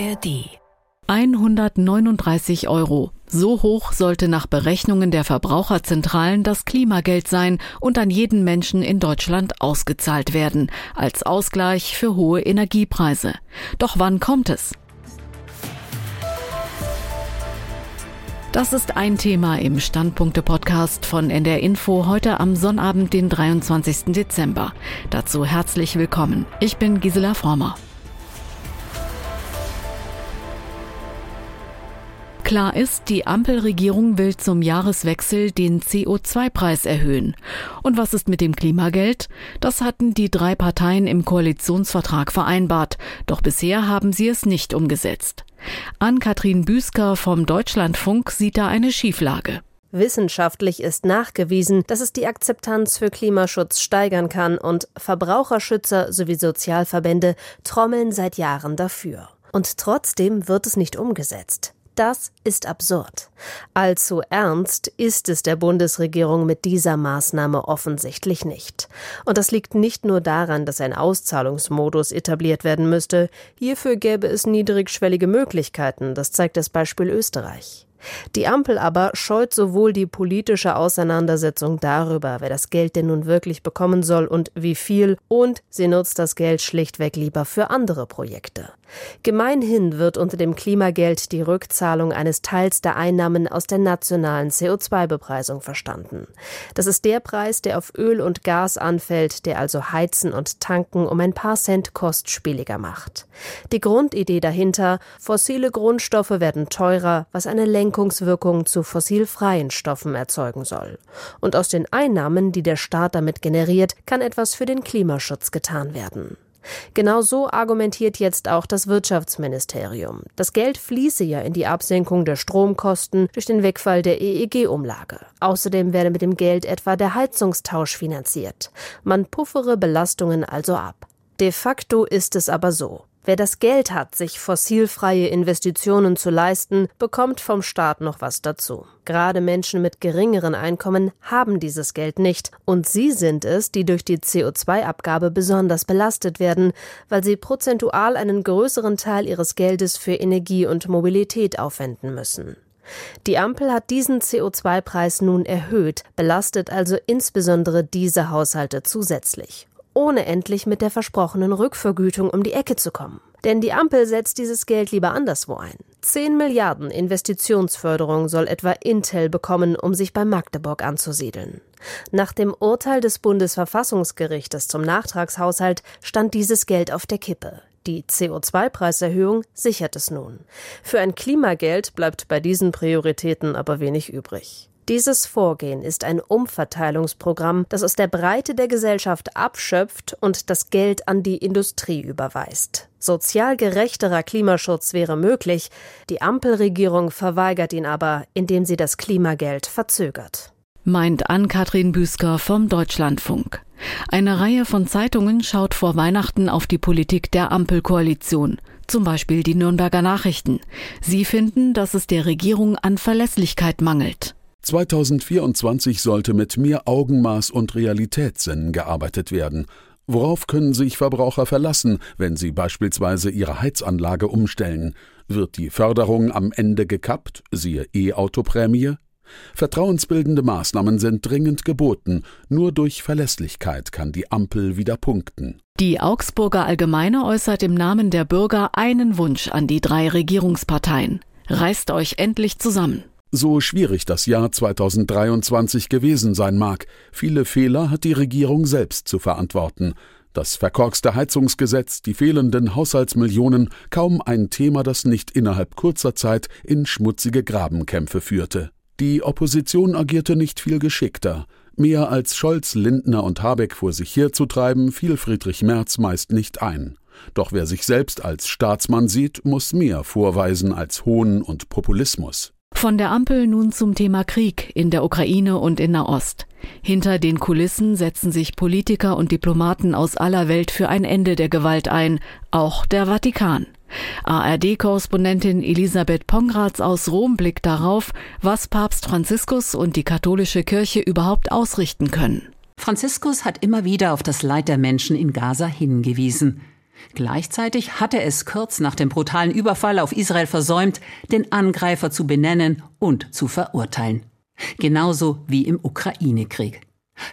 ARD 139 Euro. So hoch sollte nach Berechnungen der Verbraucherzentralen das Klimageld sein und an jeden Menschen in Deutschland ausgezahlt werden, als Ausgleich für hohe Energiepreise. Doch wann kommt es? Das ist ein Thema im Standpunkte-Podcast von NDR Info heute am Sonnabend, den 23. Dezember. Dazu herzlich willkommen. Ich bin Gisela Frommer. Klar ist, die Ampelregierung will zum Jahreswechsel den CO2-Preis erhöhen. Und was ist mit dem Klimageld? Das hatten die drei Parteien im Koalitionsvertrag vereinbart, doch bisher haben sie es nicht umgesetzt. Ann-Kathrin Büsker vom Deutschlandfunk sieht da eine Schieflage. Wissenschaftlich ist nachgewiesen, dass es die Akzeptanz für Klimaschutz steigern kann und Verbraucherschützer sowie Sozialverbände trommeln seit Jahren dafür. Und trotzdem wird es nicht umgesetzt. Das ist absurd. Allzu ernst ist es der Bundesregierung mit dieser Maßnahme offensichtlich nicht. Und das liegt nicht nur daran, dass ein Auszahlungsmodus etabliert werden müsste. Hierfür gäbe es niedrigschwellige Möglichkeiten. Das zeigt das Beispiel Österreich. Die Ampel aber scheut sowohl die politische Auseinandersetzung darüber, wer das Geld denn nun wirklich bekommen soll und wie viel, und sie nutzt das Geld schlichtweg lieber für andere Projekte. Gemeinhin wird unter dem Klimageld die Rückzahlung eines Teils der Einnahmen aus der nationalen CO2-Bepreisung verstanden. Das ist der Preis, der auf Öl und Gas anfällt, der also Heizen und Tanken um ein paar Cent kostspieliger macht. Die Grundidee dahinter, fossile Grundstoffe werden teurer, was eine Lenkungswirkung zu fossilfreien Stoffen erzeugen soll. Und aus den Einnahmen, die der Staat damit generiert, kann etwas für den Klimaschutz getan werden. Genau so argumentiert jetzt auch das Wirtschaftsministerium. Das Geld fließe ja in die Absenkung der Stromkosten durch den Wegfall der EEG-Umlage. Außerdem werde mit dem Geld etwa der Heizungstausch finanziert. Man puffere Belastungen also ab. De facto ist es aber so. Wer das Geld hat, sich fossilfreie Investitionen zu leisten, bekommt vom Staat noch was dazu. Gerade Menschen mit geringeren Einkommen haben dieses Geld nicht, und sie sind es, die durch die CO2-Abgabe besonders belastet werden, weil sie prozentual einen größeren Teil ihres Geldes für Energie und Mobilität aufwenden müssen. Die Ampel hat diesen CO2-Preis nun erhöht, belastet also insbesondere diese Haushalte zusätzlich ohne endlich mit der versprochenen Rückvergütung um die Ecke zu kommen. Denn die Ampel setzt dieses Geld lieber anderswo ein. 10 Milliarden Investitionsförderung soll etwa Intel bekommen, um sich bei Magdeburg anzusiedeln. Nach dem Urteil des Bundesverfassungsgerichtes zum Nachtragshaushalt stand dieses Geld auf der Kippe. Die CO2-Preiserhöhung sichert es nun. Für ein Klimageld bleibt bei diesen Prioritäten aber wenig übrig. Dieses Vorgehen ist ein Umverteilungsprogramm, das aus der Breite der Gesellschaft abschöpft und das Geld an die Industrie überweist. Sozial gerechterer Klimaschutz wäre möglich, die Ampelregierung verweigert ihn aber, indem sie das Klimageld verzögert. Meint Ann-Kathrin Büsker vom Deutschlandfunk. Eine Reihe von Zeitungen schaut vor Weihnachten auf die Politik der Ampelkoalition zum Beispiel die Nürnberger Nachrichten. Sie finden, dass es der Regierung an Verlässlichkeit mangelt. 2024 sollte mit mehr Augenmaß und Realitätssinn gearbeitet werden. Worauf können sich Verbraucher verlassen, wenn sie beispielsweise ihre Heizanlage umstellen? Wird die Förderung am Ende gekappt, siehe E-Auto-Prämie? Vertrauensbildende Maßnahmen sind dringend geboten. Nur durch Verlässlichkeit kann die Ampel wieder punkten. Die Augsburger Allgemeine äußert im Namen der Bürger einen Wunsch an die drei Regierungsparteien. Reißt euch endlich zusammen. So schwierig das Jahr 2023 gewesen sein mag, viele Fehler hat die Regierung selbst zu verantworten. Das verkorkste Heizungsgesetz, die fehlenden Haushaltsmillionen, kaum ein Thema, das nicht innerhalb kurzer Zeit in schmutzige Grabenkämpfe führte. Die Opposition agierte nicht viel geschickter. Mehr als Scholz, Lindner und Habeck vor sich herzutreiben, fiel Friedrich Merz meist nicht ein. Doch wer sich selbst als Staatsmann sieht, muss mehr vorweisen als Hohn und Populismus. Von der Ampel nun zum Thema Krieg in der Ukraine und in Nahost. Hinter den Kulissen setzen sich Politiker und Diplomaten aus aller Welt für ein Ende der Gewalt ein, auch der Vatikan. ARD-Korrespondentin Elisabeth Pongratz aus Rom blickt darauf, was Papst Franziskus und die katholische Kirche überhaupt ausrichten können. Franziskus hat immer wieder auf das Leid der Menschen in Gaza hingewiesen. Gleichzeitig hatte es kurz nach dem brutalen Überfall auf Israel versäumt, den Angreifer zu benennen und zu verurteilen. Genauso wie im Ukraine-Krieg.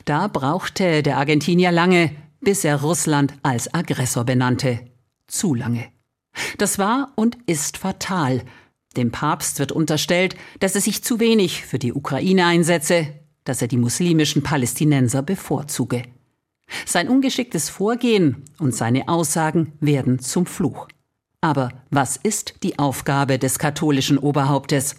Da brauchte der Argentinier lange, bis er Russland als Aggressor benannte. Zu lange. Das war und ist fatal. Dem Papst wird unterstellt, dass er sich zu wenig für die Ukraine einsetze, dass er die muslimischen Palästinenser bevorzuge. Sein ungeschicktes Vorgehen und seine Aussagen werden zum Fluch. Aber was ist die Aufgabe des katholischen Oberhauptes?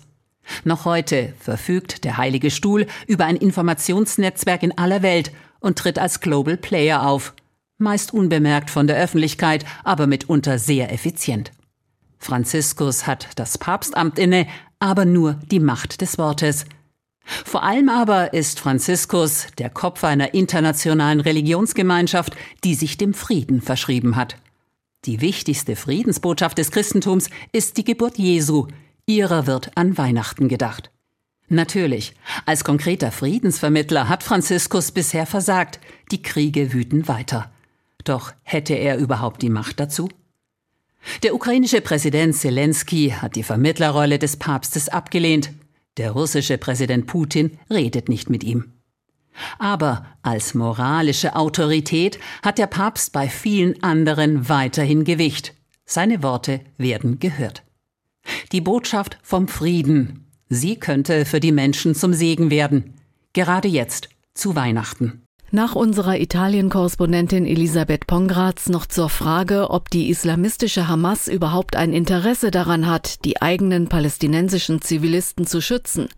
Noch heute verfügt der Heilige Stuhl über ein Informationsnetzwerk in aller Welt und tritt als Global Player auf, meist unbemerkt von der Öffentlichkeit, aber mitunter sehr effizient. Franziskus hat das Papstamt inne, aber nur die Macht des Wortes – vor allem aber ist Franziskus der Kopf einer internationalen Religionsgemeinschaft, die sich dem Frieden verschrieben hat. Die wichtigste Friedensbotschaft des Christentums ist die Geburt Jesu. Ihrer wird an Weihnachten gedacht. Natürlich, als konkreter Friedensvermittler hat Franziskus bisher versagt. Die Kriege wüten weiter. Doch hätte er überhaupt die Macht dazu? Der ukrainische Präsident Zelensky hat die Vermittlerrolle des Papstes abgelehnt. Der russische Präsident Putin redet nicht mit ihm. Aber als moralische Autorität hat der Papst bei vielen anderen weiterhin Gewicht. Seine Worte werden gehört. Die Botschaft vom Frieden, sie könnte für die Menschen zum Segen werden. Gerade jetzt, zu Weihnachten. Nach unserer Italien-Korrespondentin Elisabeth Pongratz noch zur Frage, ob die islamistische Hamas überhaupt ein Interesse daran hat, die eigenen palästinensischen Zivilisten zu schützen.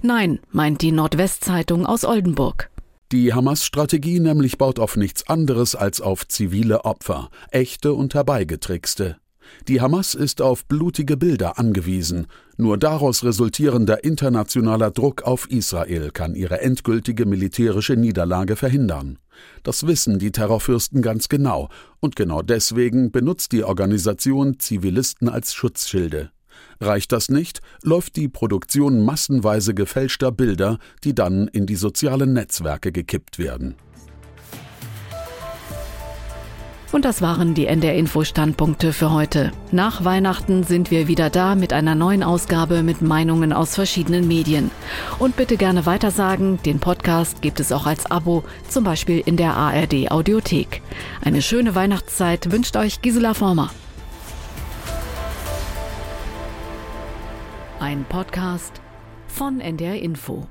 Nein, meint die Nordwestzeitung aus Oldenburg. Die Hamas-Strategie nämlich baut auf nichts anderes als auf zivile Opfer, echte und herbeigetrickste. Die Hamas ist auf blutige Bilder angewiesen. Nur daraus resultierender internationaler Druck auf Israel kann ihre endgültige militärische Niederlage verhindern. Das wissen die Terrorfürsten ganz genau, und genau deswegen benutzt die Organisation Zivilisten als Schutzschilde. Reicht das nicht, läuft die Produktion massenweise gefälschter Bilder, die dann in die sozialen Netzwerke gekippt werden. Und das waren die NDR Info Standpunkte für heute. Nach Weihnachten sind wir wieder da mit einer neuen Ausgabe mit Meinungen aus verschiedenen Medien. Und bitte gerne weitersagen, den Podcast gibt es auch als Abo, zum Beispiel in der ARD Audiothek. Eine schöne Weihnachtszeit wünscht euch Gisela Former. Ein Podcast von NDR Info.